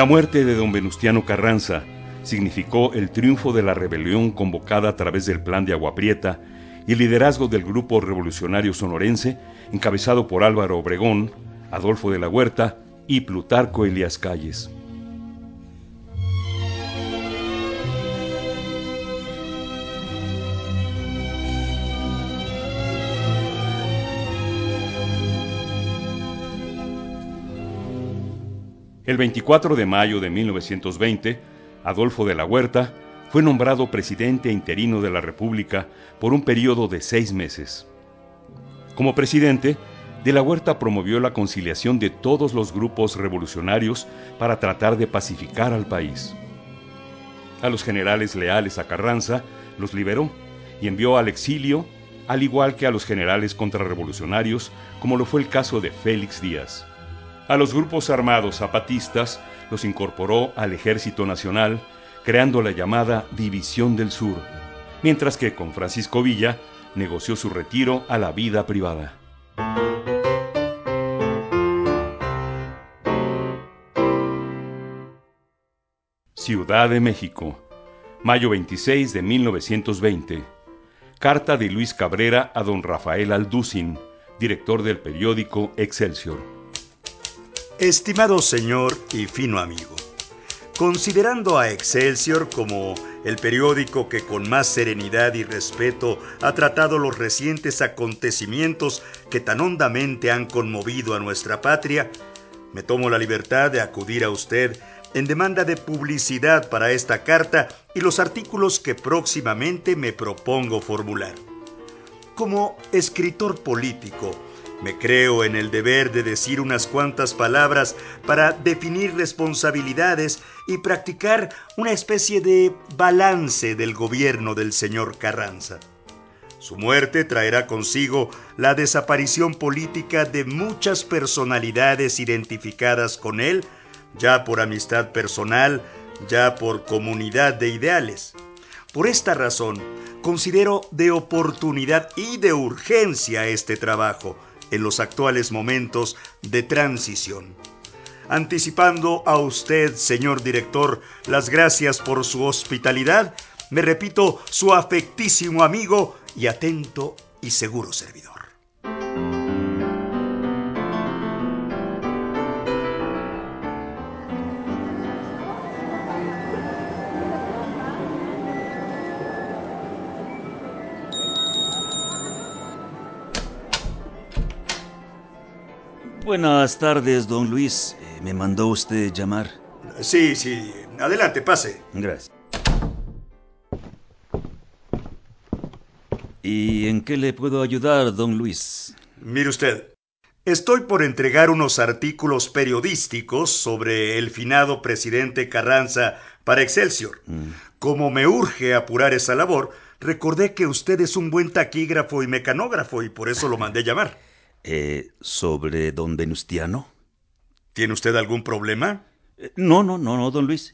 La muerte de don Venustiano Carranza significó el triunfo de la rebelión convocada a través del Plan de Agua Prieta y el liderazgo del grupo revolucionario sonorense, encabezado por Álvaro Obregón, Adolfo de la Huerta y Plutarco Elías Calles. El 24 de mayo de 1920, Adolfo de la Huerta fue nombrado presidente interino de la República por un periodo de seis meses. Como presidente, de la Huerta promovió la conciliación de todos los grupos revolucionarios para tratar de pacificar al país. A los generales leales a Carranza los liberó y envió al exilio, al igual que a los generales contrarrevolucionarios, como lo fue el caso de Félix Díaz. A los grupos armados zapatistas los incorporó al Ejército Nacional, creando la llamada División del Sur, mientras que con Francisco Villa negoció su retiro a la vida privada. Ciudad de México, mayo 26 de 1920. Carta de Luis Cabrera a don Rafael Alducin, director del periódico Excelsior. Estimado señor y fino amigo, considerando a Excelsior como el periódico que con más serenidad y respeto ha tratado los recientes acontecimientos que tan hondamente han conmovido a nuestra patria, me tomo la libertad de acudir a usted en demanda de publicidad para esta carta y los artículos que próximamente me propongo formular. Como escritor político, me creo en el deber de decir unas cuantas palabras para definir responsabilidades y practicar una especie de balance del gobierno del señor Carranza. Su muerte traerá consigo la desaparición política de muchas personalidades identificadas con él, ya por amistad personal, ya por comunidad de ideales. Por esta razón, considero de oportunidad y de urgencia este trabajo, en los actuales momentos de transición. Anticipando a usted, señor director, las gracias por su hospitalidad, me repito, su afectísimo amigo y atento y seguro servidor. Buenas tardes, don Luis. Eh, ¿Me mandó usted llamar? Sí, sí. Adelante, pase. Gracias. ¿Y en qué le puedo ayudar, don Luis? Mire usted, estoy por entregar unos artículos periodísticos sobre el finado presidente Carranza para Excelsior. Mm. Como me urge apurar esa labor, recordé que usted es un buen taquígrafo y mecanógrafo y por eso lo mandé llamar. Eh, ¿Sobre don Venustiano? ¿Tiene usted algún problema? Eh, no, no, no, no, don Luis.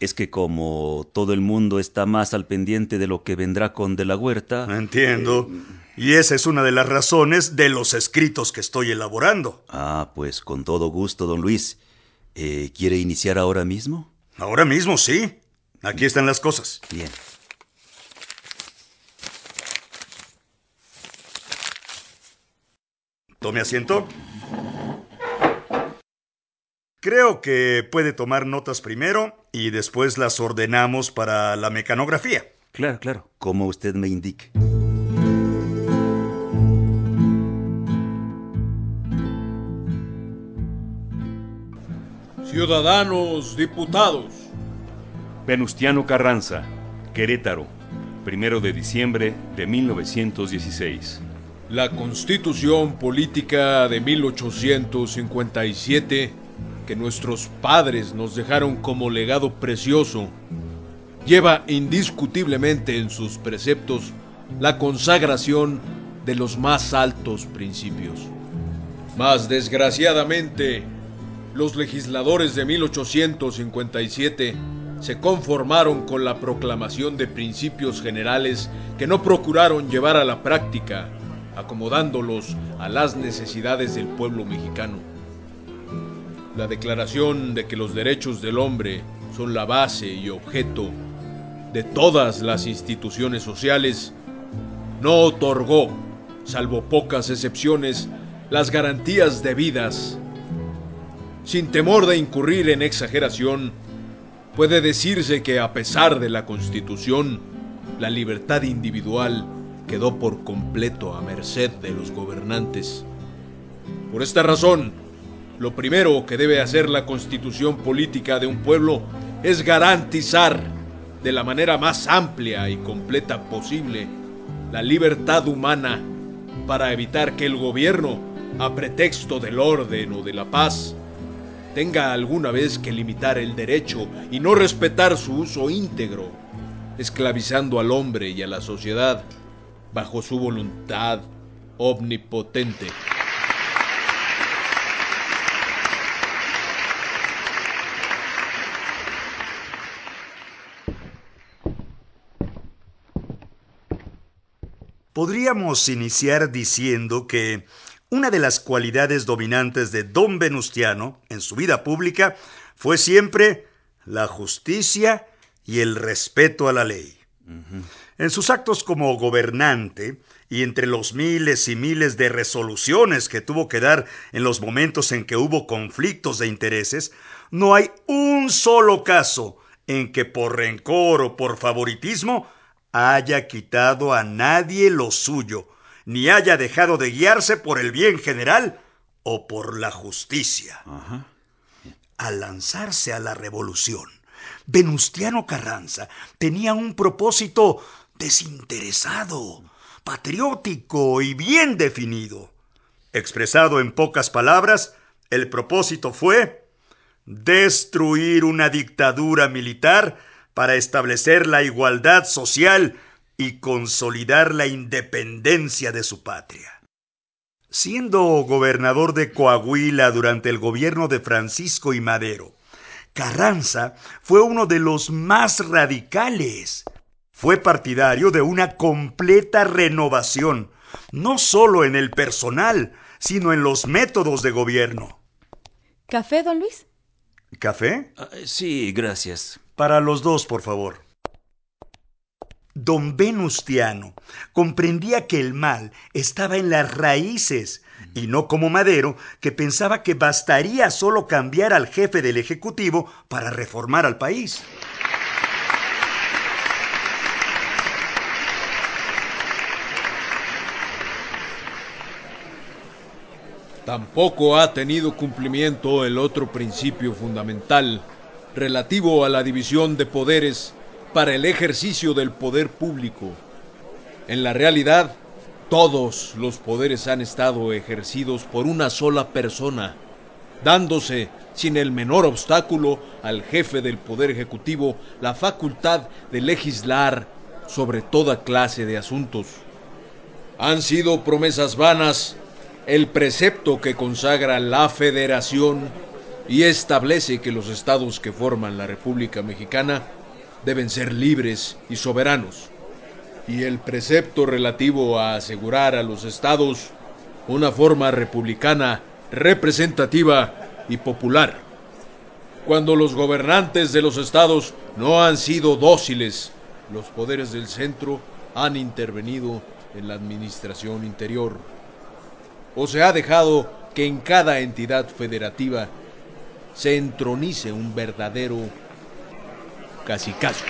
Es que como todo el mundo está más al pendiente de lo que vendrá con de la huerta... Entiendo. Y esa es una de las razones de los escritos que estoy elaborando. Ah, pues con todo gusto, don Luis. Eh, ¿Quiere iniciar ahora mismo? Ahora mismo, sí. Aquí están las cosas. Bien. Tome asiento. Creo que puede tomar notas primero y después las ordenamos para la mecanografía. Claro, claro, como usted me indique. Ciudadanos, diputados. Venustiano Carranza, Querétaro, primero de diciembre de 1916. La Constitución Política de 1857, que nuestros padres nos dejaron como legado precioso, lleva indiscutiblemente en sus preceptos la consagración de los más altos principios. Mas desgraciadamente, los legisladores de 1857 se conformaron con la proclamación de principios generales que no procuraron llevar a la práctica, acomodándolos a las necesidades del pueblo mexicano. La declaración de que los derechos del hombre son la base y objeto de todas las instituciones sociales no otorgó, salvo pocas excepciones, las garantías debidas sin temor de incurrir en exageración, puede decirse que a pesar de la Constitución, la libertad individual quedó por completo a merced de los gobernantes. Por esta razón, lo primero que debe hacer la constitución política de un pueblo es garantizar de la manera más amplia y completa posible la libertad humana para evitar que el gobierno, a pretexto del orden o de la paz, tenga alguna vez que limitar el derecho y no respetar su uso íntegro, esclavizando al hombre y a la sociedad bajo su voluntad omnipotente. Podríamos iniciar diciendo que una de las cualidades dominantes de don Venustiano en su vida pública fue siempre la justicia y el respeto a la ley. En sus actos como gobernante y entre los miles y miles de resoluciones que tuvo que dar en los momentos en que hubo conflictos de intereses, no hay un solo caso en que por rencor o por favoritismo haya quitado a nadie lo suyo, ni haya dejado de guiarse por el bien general o por la justicia. Al lanzarse a la revolución, Venustiano Carranza tenía un propósito desinteresado, patriótico y bien definido. Expresado en pocas palabras, el propósito fue destruir una dictadura militar para establecer la igualdad social y consolidar la independencia de su patria. Siendo gobernador de Coahuila durante el gobierno de Francisco y Madero, Carranza fue uno de los más radicales. Fue partidario de una completa renovación, no solo en el personal, sino en los métodos de gobierno. ¿Café, don Luis? ¿Café? Ah, sí, gracias. Para los dos, por favor. Don Venustiano comprendía que el mal estaba en las raíces y no como Madero, que pensaba que bastaría solo cambiar al jefe del Ejecutivo para reformar al país. Tampoco ha tenido cumplimiento el otro principio fundamental relativo a la división de poderes para el ejercicio del poder público. En la realidad, todos los poderes han estado ejercidos por una sola persona, dándose sin el menor obstáculo al jefe del Poder Ejecutivo la facultad de legislar sobre toda clase de asuntos. Han sido promesas vanas el precepto que consagra la federación y establece que los estados que forman la República Mexicana deben ser libres y soberanos, y el precepto relativo a asegurar a los estados una forma republicana representativa y popular. Cuando los gobernantes de los estados no han sido dóciles, los poderes del centro han intervenido en la administración interior. O se ha dejado que en cada entidad federativa se entronice un verdadero caso.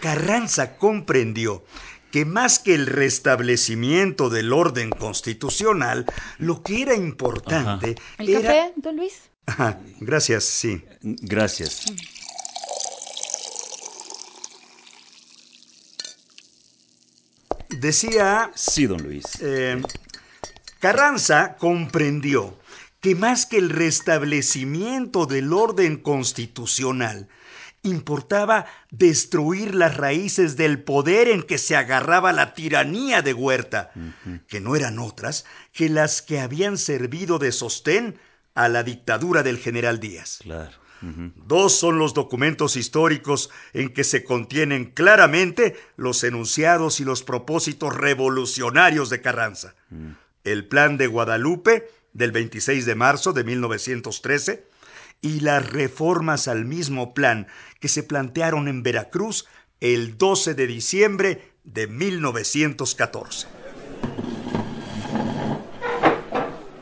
Carranza comprendió que más que el restablecimiento del orden constitucional, lo que era importante ¿El era... café, don Luis? Ajá, gracias, sí. Gracias. Decía, Sí, don Luis. eh, Carranza comprendió que más que el restablecimiento del orden constitucional, importaba destruir las raíces del poder en que se agarraba la tiranía de Huerta, que no eran otras que las que habían servido de sostén a la dictadura del general Díaz. Claro. Dos son los documentos históricos en que se contienen claramente los enunciados y los propósitos revolucionarios de Carranza. El Plan de Guadalupe del 26 de marzo de 1913 y las reformas al mismo plan que se plantearon en Veracruz el 12 de diciembre de 1914.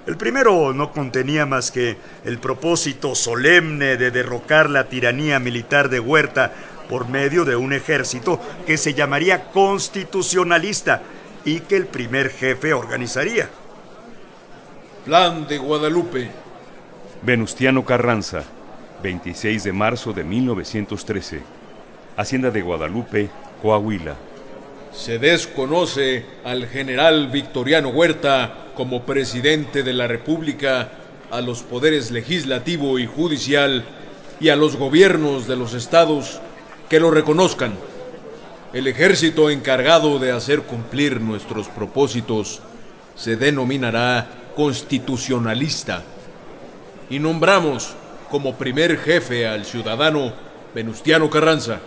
El primero no contenía más que el propósito solemne de derrocar la tiranía militar de Huerta por medio de un ejército que se llamaría constitucionalista y que el primer jefe organizaría. Plan de Guadalupe. Venustiano Carranza, 26 de marzo de 1913. Hacienda de Guadalupe, Coahuila. Se desconoce al general Victoriano Huerta como presidente de la República, a los poderes legislativo y judicial y a los gobiernos de los estados que lo reconozcan. El ejército encargado de hacer cumplir nuestros propósitos se denominará constitucionalista y nombramos como primer jefe al ciudadano Venustiano Carranza.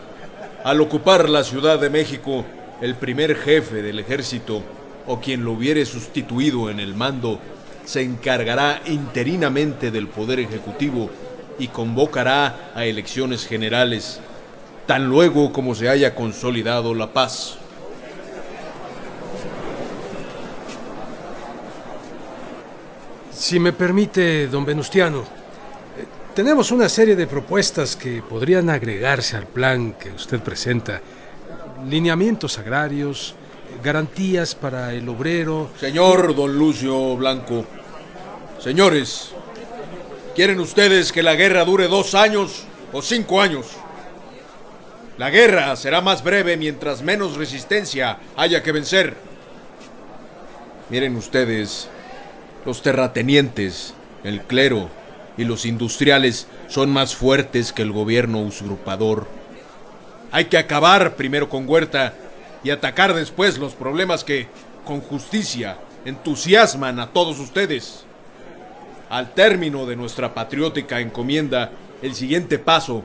Al ocupar la Ciudad de México, el primer jefe del ejército o quien lo hubiere sustituido en el mando se encargará interinamente del poder ejecutivo y convocará a elecciones generales, tan luego como se haya consolidado la paz. Si me permite, don Venustiano, eh, tenemos una serie de propuestas que podrían agregarse al plan que usted presenta. Lineamientos agrarios, garantías para el obrero. Señor don Lucio Blanco, señores, ¿quieren ustedes que la guerra dure dos años o cinco años? La guerra será más breve mientras menos resistencia haya que vencer. Miren ustedes, los terratenientes, el clero y los industriales son más fuertes que el gobierno usurpador. Hay que acabar primero con Huerta y atacar después los problemas que, con justicia, entusiasman a todos ustedes. Al término de nuestra patriótica encomienda, el siguiente paso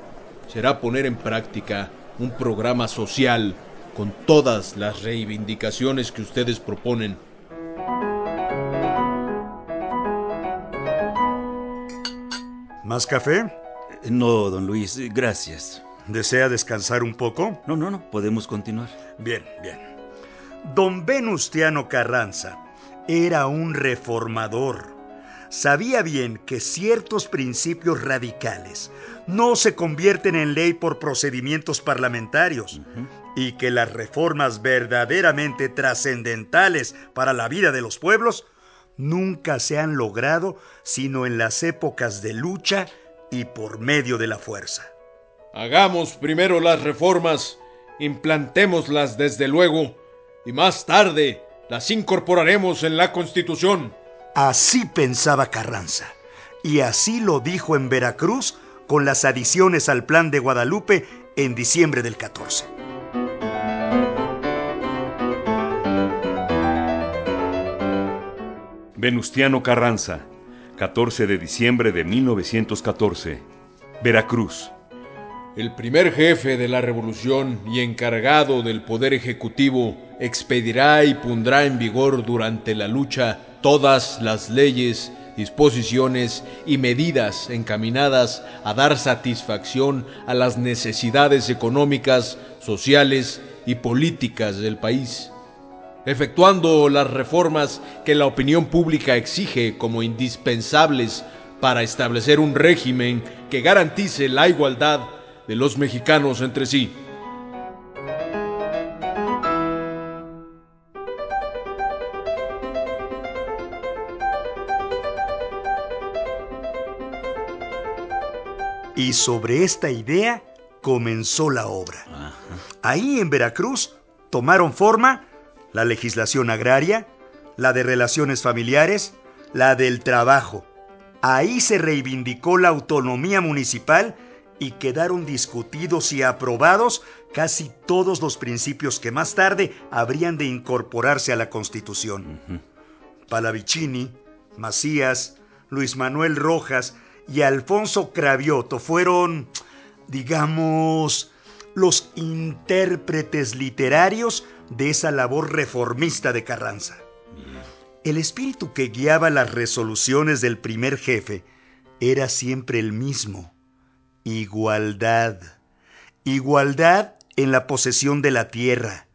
será poner en práctica un programa social con todas las reivindicaciones que ustedes proponen. ¿Más café? No, don Luis, gracias. ¿Desea descansar un poco? No, no, no, podemos continuar. Bien, bien. Don Venustiano Carranza era un reformador. Sabía bien que ciertos principios radicales no se convierten en ley por procedimientos parlamentarios y que las reformas verdaderamente trascendentales para la vida de los pueblos nunca se han logrado sino en las épocas de lucha y por medio de la fuerza. Hagamos primero las reformas, implantémoslas desde luego, y más tarde las incorporaremos en la Constitución. Así pensaba Carranza, y así lo dijo en Veracruz con las adiciones al plan de Guadalupe en diciembre del 14. Venustiano Carranza, 14 de diciembre de 1914. Veracruz. El primer jefe de la revolución y encargado del poder ejecutivo expedirá y pondrá en vigor durante la lucha todas las leyes, disposiciones y medidas encaminadas a dar satisfacción a las necesidades económicas, sociales y políticas del país, efectuando las reformas que la opinión pública exige como indispensables para establecer un régimen que garantice la igualdad de los mexicanos entre sí. Y sobre esta idea comenzó la obra. Ahí en Veracruz tomaron forma la legislación agraria, la de relaciones familiares, la del trabajo. Ahí se reivindicó la autonomía municipal y quedaron discutidos y aprobados casi todos los principios que más tarde habrían de incorporarse a la Constitución. Palavicini, Macías, Luis Manuel Rojas y Alfonso Cravioto fueron, digamos, los intérpretes literarios de esa labor reformista de Carranza. El espíritu que guiaba las resoluciones del primer jefe era siempre el mismo Igualdad. Igualdad en la posesión de la tierra.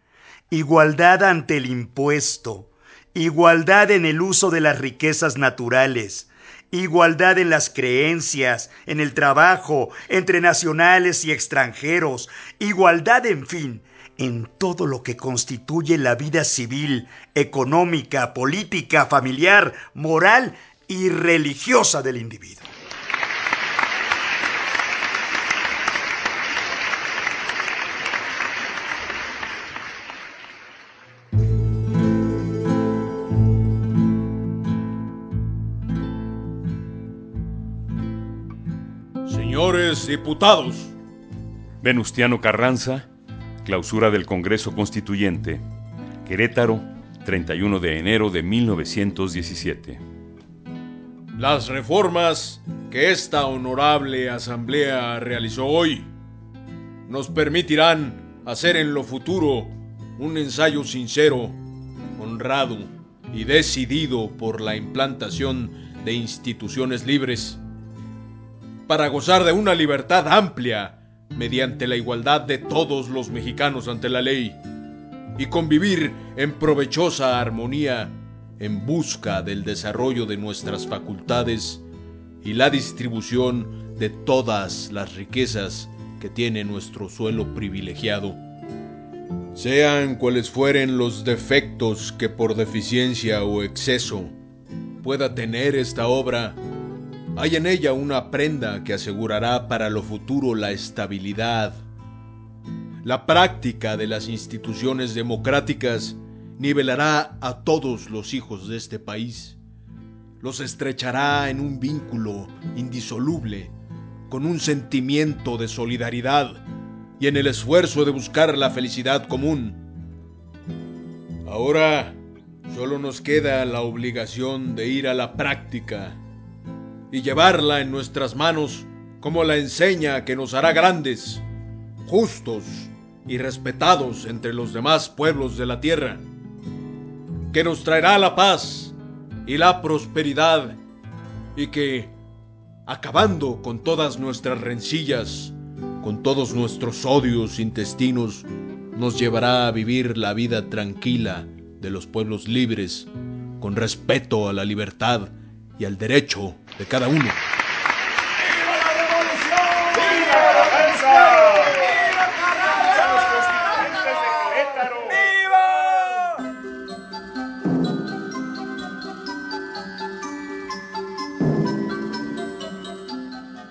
Igualdad ante el impuesto. Igualdad en el uso de las riquezas naturales. Igualdad en las creencias, en el trabajo, entre nacionales y extranjeros. Igualdad, en fin, en todo lo que constituye la vida civil, económica, política, familiar, moral y religiosa del individuo. Señores diputados. Venustiano Carranza, clausura del Congreso Constituyente. Querétaro, 31 de enero de 1917. Las reformas que esta honorable asamblea realizó hoy nos permitirán hacer en lo futuro un ensayo sincero, honrado y decidido por la implantación de instituciones libres para gozar de una libertad amplia mediante la igualdad de todos los mexicanos ante la ley y convivir en provechosa armonía en busca del desarrollo de nuestras facultades y la distribución de todas las riquezas que tiene nuestro suelo privilegiado. Sean cuales fueren los defectos que por deficiencia o exceso pueda tener esta obra, hay en ella una prenda que asegurará para lo futuro la estabilidad. La práctica de las instituciones democráticas nivelará a todos los hijos de este país. Los estrechará en un vínculo indisoluble, con un sentimiento de solidaridad y en el esfuerzo de buscar la felicidad común. Ahora solo nos queda la obligación de ir a la práctica y llevarla en nuestras manos como la enseña que nos hará grandes, justos y respetados entre los demás pueblos de la tierra, que nos traerá la paz y la prosperidad y que, acabando con todas nuestras rencillas, con todos nuestros odios intestinos, nos llevará a vivir la vida tranquila de los pueblos libres, con respeto a la libertad y al derecho de cada uno. ¡Viva la revolución! ¡Viva la defensa! ¡Viva Carranza!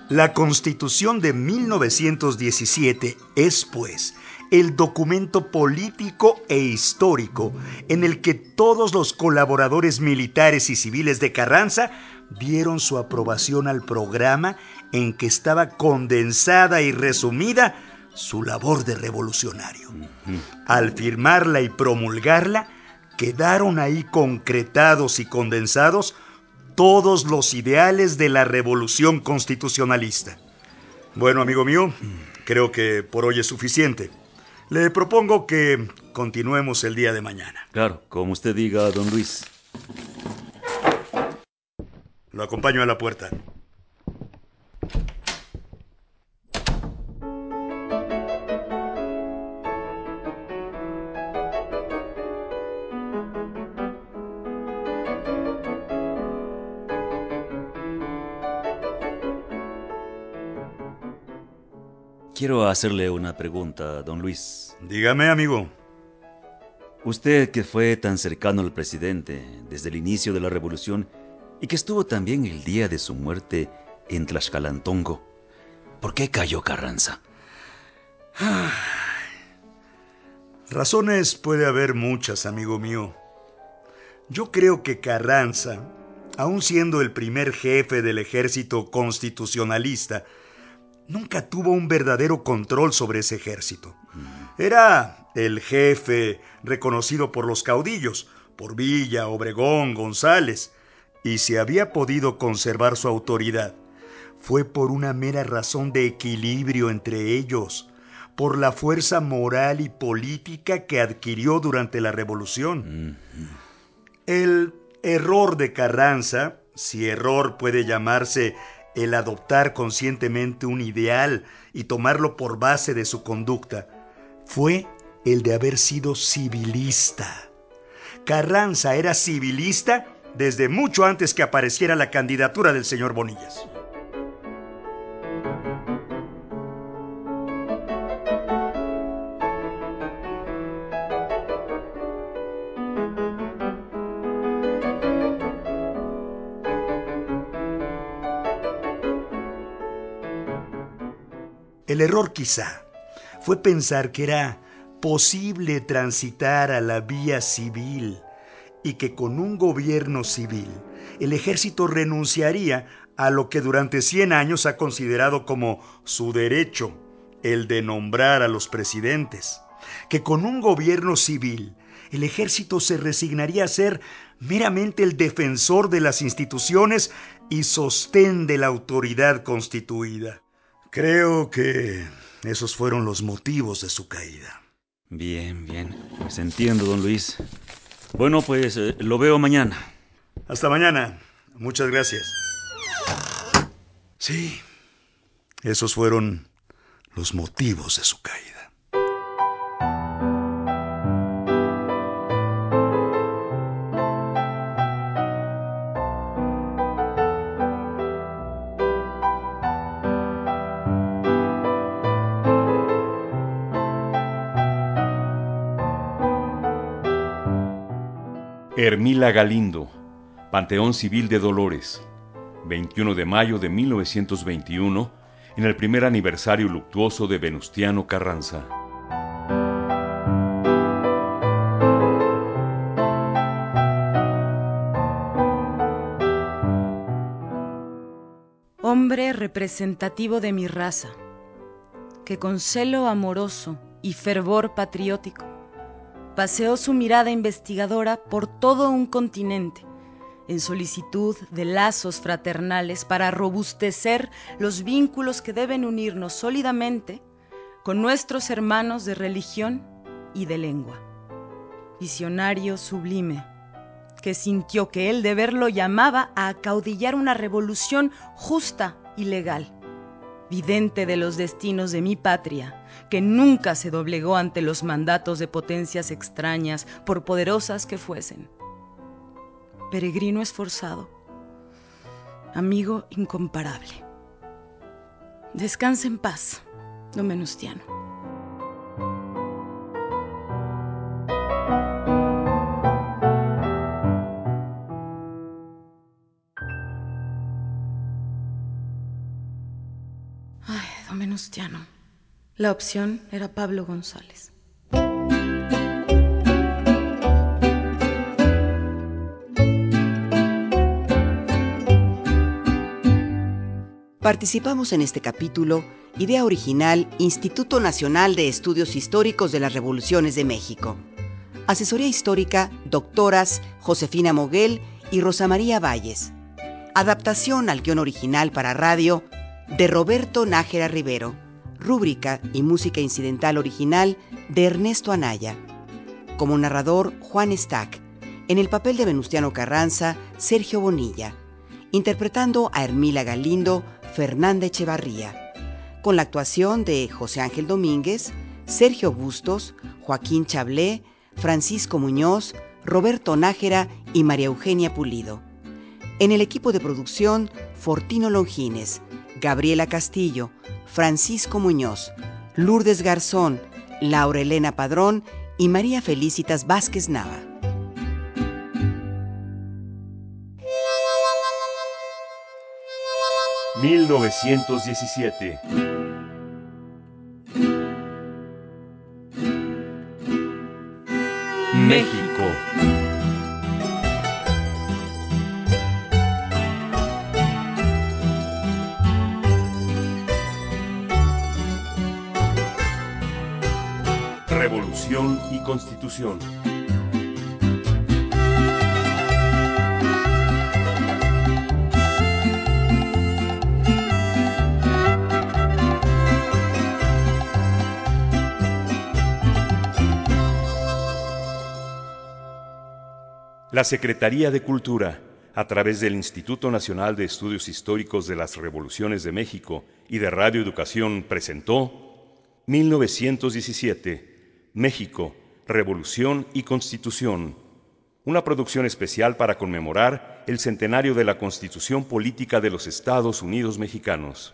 La Constitución de 1917 es, pues, el documento político e histórico en el que todos los colaboradores militares y civiles de Carranza dieron su aprobación al programa en que estaba condensada y resumida su labor de revolucionario. Al firmarla y promulgarla, quedaron ahí concretados y condensados todos los ideales de la revolución constitucionalista. Bueno, amigo mío, creo que por hoy es suficiente. Le propongo que continuemos el día de mañana. Claro, como usted diga, don Luis. Lo acompaño a la puerta. Quiero hacerle una pregunta, don Luis. Dígame, amigo. Usted que fue tan cercano al presidente desde el inicio de la revolución y que estuvo también el día de su muerte en Tlaxcalantongo, ¿por qué cayó Carranza? Razones puede haber muchas, amigo mío. Yo creo que Carranza, aun siendo el primer jefe del ejército constitucionalista, nunca tuvo un verdadero control sobre ese ejército. Era el jefe reconocido por los caudillos, por Villa, Obregón, González, y si había podido conservar su autoridad, fue por una mera razón de equilibrio entre ellos, por la fuerza moral y política que adquirió durante la revolución. El error de Carranza, si error puede llamarse el adoptar conscientemente un ideal y tomarlo por base de su conducta, fue el de haber sido civilista. Carranza era civilista desde mucho antes que apareciera la candidatura del señor Bonillas. El error quizá fue pensar que era posible transitar a la vía civil y que con un gobierno civil el ejército renunciaría a lo que durante 100 años ha considerado como su derecho, el de nombrar a los presidentes, que con un gobierno civil el ejército se resignaría a ser meramente el defensor de las instituciones y sostén de la autoridad constituida. Creo que esos fueron los motivos de su caída. Bien, bien. Pues entiendo, don Luis. Bueno, pues eh, lo veo mañana. Hasta mañana. Muchas gracias. Sí, esos fueron los motivos de su caída. Hermila Galindo, Panteón Civil de Dolores, 21 de mayo de 1921, en el primer aniversario luctuoso de Venustiano Carranza. Hombre representativo de mi raza, que con celo amoroso y fervor patriótico paseó su mirada investigadora por todo un continente en solicitud de lazos fraternales para robustecer los vínculos que deben unirnos sólidamente con nuestros hermanos de religión y de lengua. Visionario sublime, que sintió que el deber lo llamaba a acaudillar una revolución justa y legal vidente de los destinos de mi patria, que nunca se doblegó ante los mandatos de potencias extrañas, por poderosas que fuesen. Peregrino esforzado, amigo incomparable. Descansa en paz, don Menustiano. Venustiano. La opción era Pablo González. Participamos en este capítulo Idea original Instituto Nacional de Estudios Históricos de las Revoluciones de México. Asesoría histórica, doctoras Josefina Moguel y Rosa María Valles. Adaptación al guion original para radio de Roberto Nájera Rivero. Rúbrica y música incidental original de Ernesto Anaya. Como narrador, Juan Stack. En el papel de Venustiano Carranza, Sergio Bonilla. Interpretando a Hermila Galindo, Fernanda Echevarría. Con la actuación de José Ángel Domínguez, Sergio Bustos, Joaquín Chablé, Francisco Muñoz, Roberto Nájera y María Eugenia Pulido. En el equipo de producción, Fortino Longines, Gabriela Castillo, Francisco Muñoz, Lourdes Garzón, Laura Elena Padrón y María Felicitas Vázquez Nava. ...1917... México. Y Constitución. La Secretaría de Cultura, a través del Instituto Nacional de Estudios Históricos de las Revoluciones de México y de Radio Educación, presentó 1917, México, Revolución y Constitución, una producción especial para conmemorar el centenario de la Constitución Política de los Estados Unidos Mexicanos.